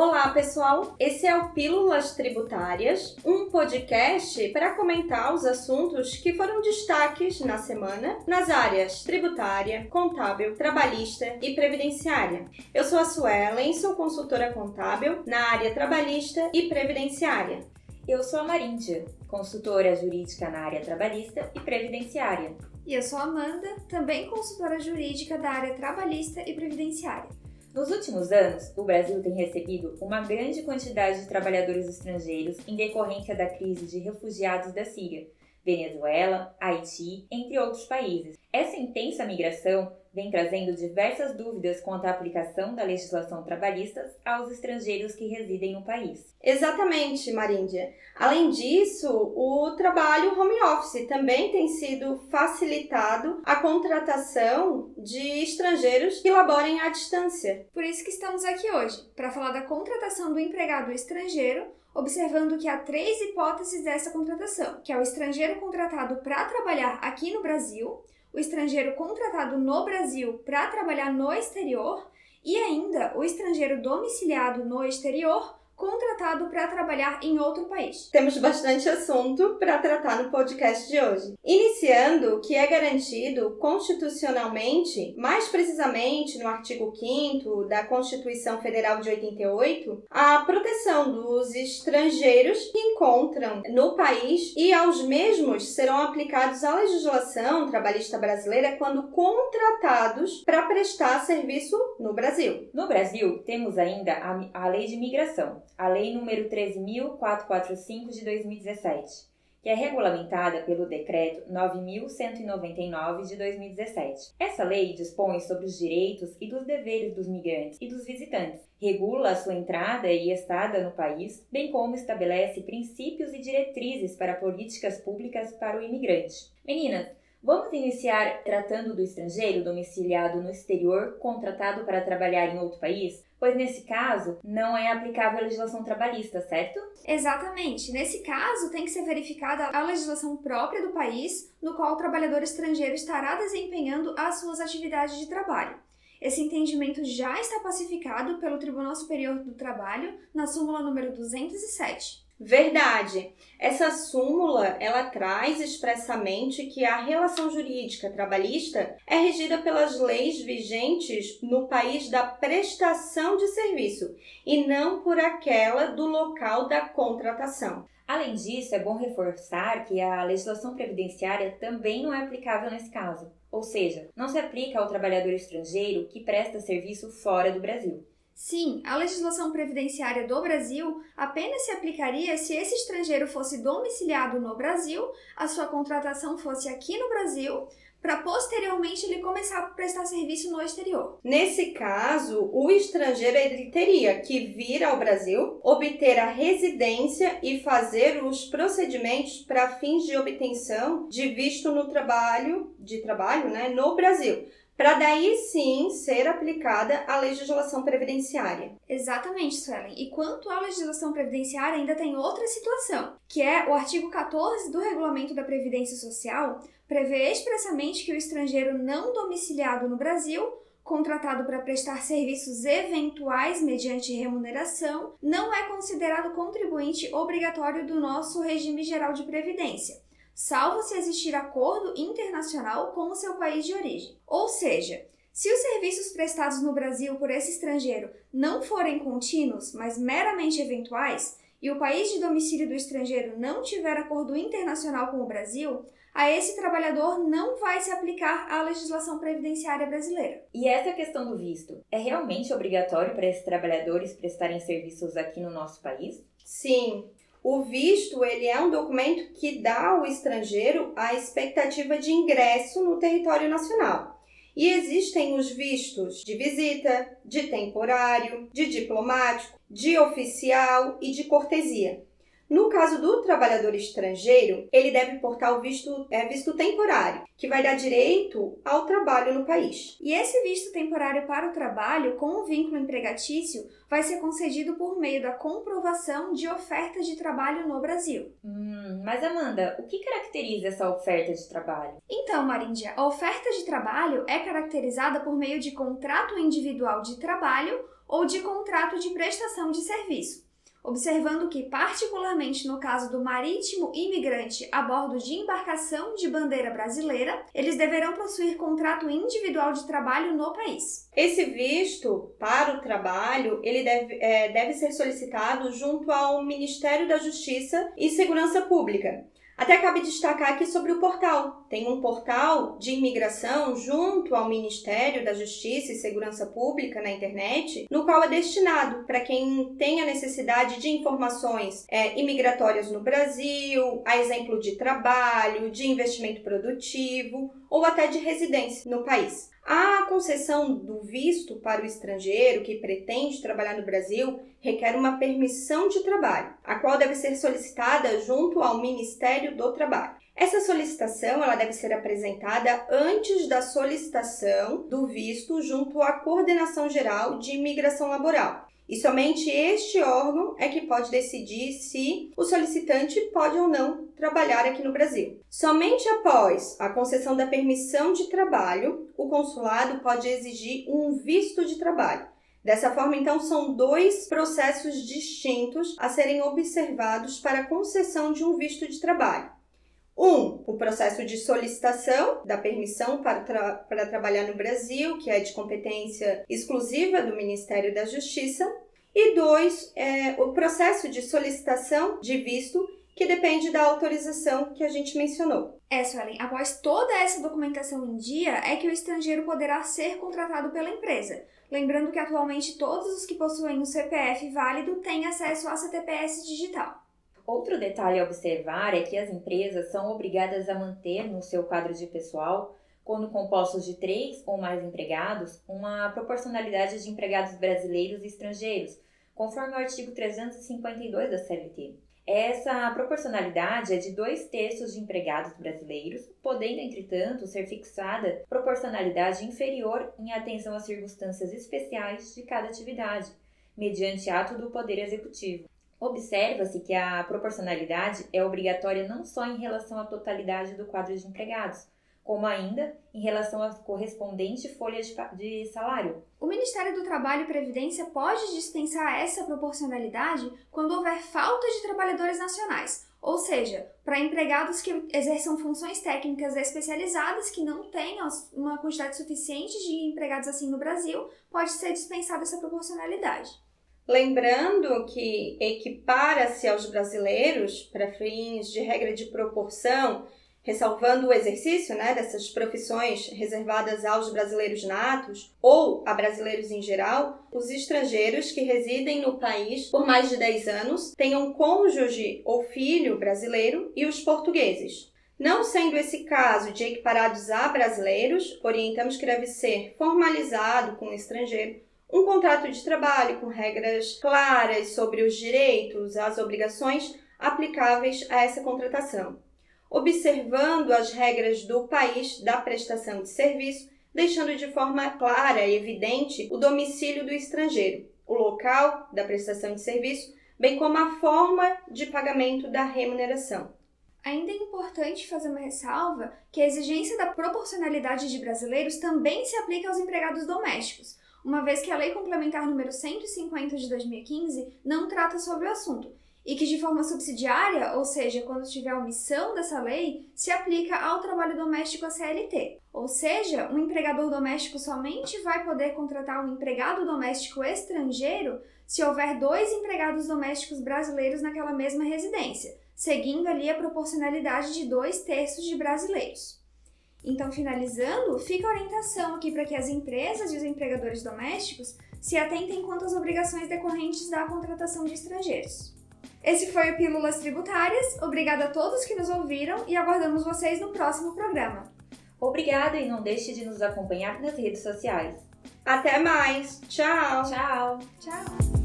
Olá, pessoal! Esse é o Pílulas Tributárias, um podcast para comentar os assuntos que foram destaques na semana nas áreas tributária, contábil, trabalhista e previdenciária. Eu sou a Suelen, sou consultora contábil na área trabalhista e previdenciária. Eu sou a Maríndia, consultora jurídica na área trabalhista e previdenciária. E eu sou a Amanda, também consultora jurídica da área trabalhista e previdenciária. Nos últimos anos, o Brasil tem recebido uma grande quantidade de trabalhadores estrangeiros em decorrência da crise de refugiados da Síria, Venezuela, Haiti, entre outros países. Essa intensa migração vem trazendo diversas dúvidas quanto à aplicação da legislação trabalhista aos estrangeiros que residem no país. Exatamente, Maríndia. Além disso, o trabalho home office também tem sido facilitado a contratação de estrangeiros que laborem à distância. Por isso que estamos aqui hoje, para falar da contratação do empregado estrangeiro observando que há três hipóteses dessa contratação, que é o estrangeiro contratado para trabalhar aqui no Brasil, o estrangeiro contratado no Brasil para trabalhar no exterior e ainda o estrangeiro domiciliado no exterior contratado para trabalhar em outro país. Temos bastante assunto para tratar no podcast de hoje. Iniciando que é garantido constitucionalmente, mais precisamente no artigo 5 da Constituição Federal de 88, a proteção dos estrangeiros que encontram no país e aos mesmos serão aplicados a legislação trabalhista brasileira quando contratados para prestar serviço no Brasil. No Brasil, temos ainda a, a Lei de Migração, a Lei nº 13.445 de 2017, que é regulamentada pelo Decreto 9.199 de 2017. Essa lei dispõe sobre os direitos e dos deveres dos migrantes e dos visitantes, regula a sua entrada e estada no país, bem como estabelece princípios e diretrizes para políticas públicas para o imigrante. Meninas, Vamos iniciar tratando do estrangeiro domiciliado no exterior, contratado para trabalhar em outro país? Pois nesse caso, não é aplicável a legislação trabalhista, certo? Exatamente. Nesse caso, tem que ser verificada a legislação própria do país no qual o trabalhador estrangeiro estará desempenhando as suas atividades de trabalho. Esse entendimento já está pacificado pelo Tribunal Superior do Trabalho na súmula número 207. Verdade. Essa súmula, ela traz expressamente que a relação jurídica trabalhista é regida pelas leis vigentes no país da prestação de serviço e não por aquela do local da contratação. Além disso, é bom reforçar que a legislação previdenciária também não é aplicável nesse caso, ou seja, não se aplica ao trabalhador estrangeiro que presta serviço fora do Brasil. Sim, a legislação previdenciária do Brasil apenas se aplicaria se esse estrangeiro fosse domiciliado no Brasil, a sua contratação fosse aqui no Brasil, para posteriormente ele começar a prestar serviço no exterior. Nesse caso, o estrangeiro ele teria que vir ao Brasil, obter a residência e fazer os procedimentos para fins de obtenção de visto no trabalho, de trabalho, né, no Brasil para daí sim ser aplicada a legislação previdenciária. Exatamente, Suelen. E quanto à legislação previdenciária, ainda tem outra situação, que é o artigo 14 do Regulamento da Previdência Social, prevê expressamente que o estrangeiro não domiciliado no Brasil contratado para prestar serviços eventuais mediante remuneração, não é considerado contribuinte obrigatório do nosso regime geral de previdência salvo se existir acordo internacional com o seu país de origem. Ou seja, se os serviços prestados no Brasil por esse estrangeiro não forem contínuos, mas meramente eventuais, e o país de domicílio do estrangeiro não tiver acordo internacional com o Brasil, a esse trabalhador não vai se aplicar a legislação previdenciária brasileira. E essa questão do visto, é realmente obrigatório para esses trabalhadores prestarem serviços aqui no nosso país? Sim, o visto ele é um documento que dá ao estrangeiro a expectativa de ingresso no território nacional. E existem os vistos de visita, de temporário, de diplomático, de oficial e de cortesia. No caso do trabalhador estrangeiro, ele deve portar o visto, é, visto temporário, que vai dar direito ao trabalho no país. E esse visto temporário para o trabalho, com o vínculo empregatício, vai ser concedido por meio da comprovação de oferta de trabalho no Brasil. Hum, mas Amanda, o que caracteriza essa oferta de trabalho? Então, Maríndia, a oferta de trabalho é caracterizada por meio de contrato individual de trabalho ou de contrato de prestação de serviço, observando que, particularmente no caso do marítimo imigrante a bordo de embarcação de bandeira brasileira, eles deverão possuir contrato individual de trabalho no país. Esse visto para o trabalho ele deve, é, deve ser solicitado junto ao Ministério da Justiça e Segurança Pública. Até cabe destacar aqui sobre o portal. Tem um portal de imigração junto ao Ministério da Justiça e Segurança Pública na internet, no qual é destinado para quem tem a necessidade de informações é, imigratórias no Brasil, a exemplo de trabalho, de investimento produtivo ou até de residência no país. A concessão do visto para o estrangeiro que pretende trabalhar no Brasil requer uma permissão de trabalho, a qual deve ser solicitada junto ao Ministério do Trabalho. Essa solicitação ela deve ser apresentada antes da solicitação do visto junto à Coordenação Geral de Imigração Laboral, e somente este órgão é que pode decidir se o solicitante pode ou não trabalhar aqui no Brasil. Somente após a concessão da permissão de trabalho, o consulado pode exigir um visto de trabalho. Dessa forma, então, são dois processos distintos a serem observados para a concessão de um visto de trabalho. Um, o processo de solicitação da permissão para, tra para trabalhar no Brasil, que é de competência exclusiva do Ministério da Justiça. E dois, é, o processo de solicitação de visto, que depende da autorização que a gente mencionou. É, Suelen, após toda essa documentação em dia, é que o estrangeiro poderá ser contratado pela empresa. Lembrando que atualmente todos os que possuem o CPF válido têm acesso à CTPS digital. Outro detalhe a observar é que as empresas são obrigadas a manter no seu quadro de pessoal, quando compostos de três ou mais empregados, uma proporcionalidade de empregados brasileiros e estrangeiros, conforme o artigo 352 da CLT. Essa proporcionalidade é de dois terços de empregados brasileiros, podendo, entretanto, ser fixada proporcionalidade inferior em atenção às circunstâncias especiais de cada atividade, mediante ato do Poder Executivo. Observa-se que a proporcionalidade é obrigatória não só em relação à totalidade do quadro de empregados, como ainda em relação à correspondente folha de salário. O Ministério do Trabalho e Previdência pode dispensar essa proporcionalidade quando houver falta de trabalhadores nacionais, ou seja, para empregados que exerçam funções técnicas especializadas que não tenham uma quantidade suficiente de empregados assim no Brasil, pode ser dispensada essa proporcionalidade. Lembrando que equipara-se aos brasileiros para fins de regra de proporção, ressalvando o exercício né, dessas profissões reservadas aos brasileiros natos ou a brasileiros em geral, os estrangeiros que residem no país por mais de 10 anos, tenham cônjuge ou filho brasileiro e os portugueses. Não sendo esse caso de equiparados a brasileiros, orientamos que deve ser formalizado com o estrangeiro um contrato de trabalho com regras claras sobre os direitos, as obrigações aplicáveis a essa contratação, observando as regras do país da prestação de serviço, deixando de forma clara e evidente o domicílio do estrangeiro, o local da prestação de serviço, bem como a forma de pagamento da remuneração. Ainda é importante fazer uma ressalva que a exigência da proporcionalidade de brasileiros também se aplica aos empregados domésticos, uma vez que a Lei Complementar número 150 de 2015 não trata sobre o assunto e que de forma subsidiária, ou seja, quando tiver omissão dessa lei, se aplica ao trabalho doméstico a CLT. Ou seja, um empregador doméstico somente vai poder contratar um empregado doméstico estrangeiro se houver dois empregados domésticos brasileiros naquela mesma residência, seguindo ali a proporcionalidade de dois terços de brasileiros. Então, finalizando, fica a orientação aqui para que as empresas e os empregadores domésticos se atentem quanto às obrigações decorrentes da contratação de estrangeiros. Esse foi o Pílulas Tributárias. Obrigada a todos que nos ouviram e aguardamos vocês no próximo programa. Obrigada e não deixe de nos acompanhar nas redes sociais. Até mais. Tchau. Tchau. Tchau.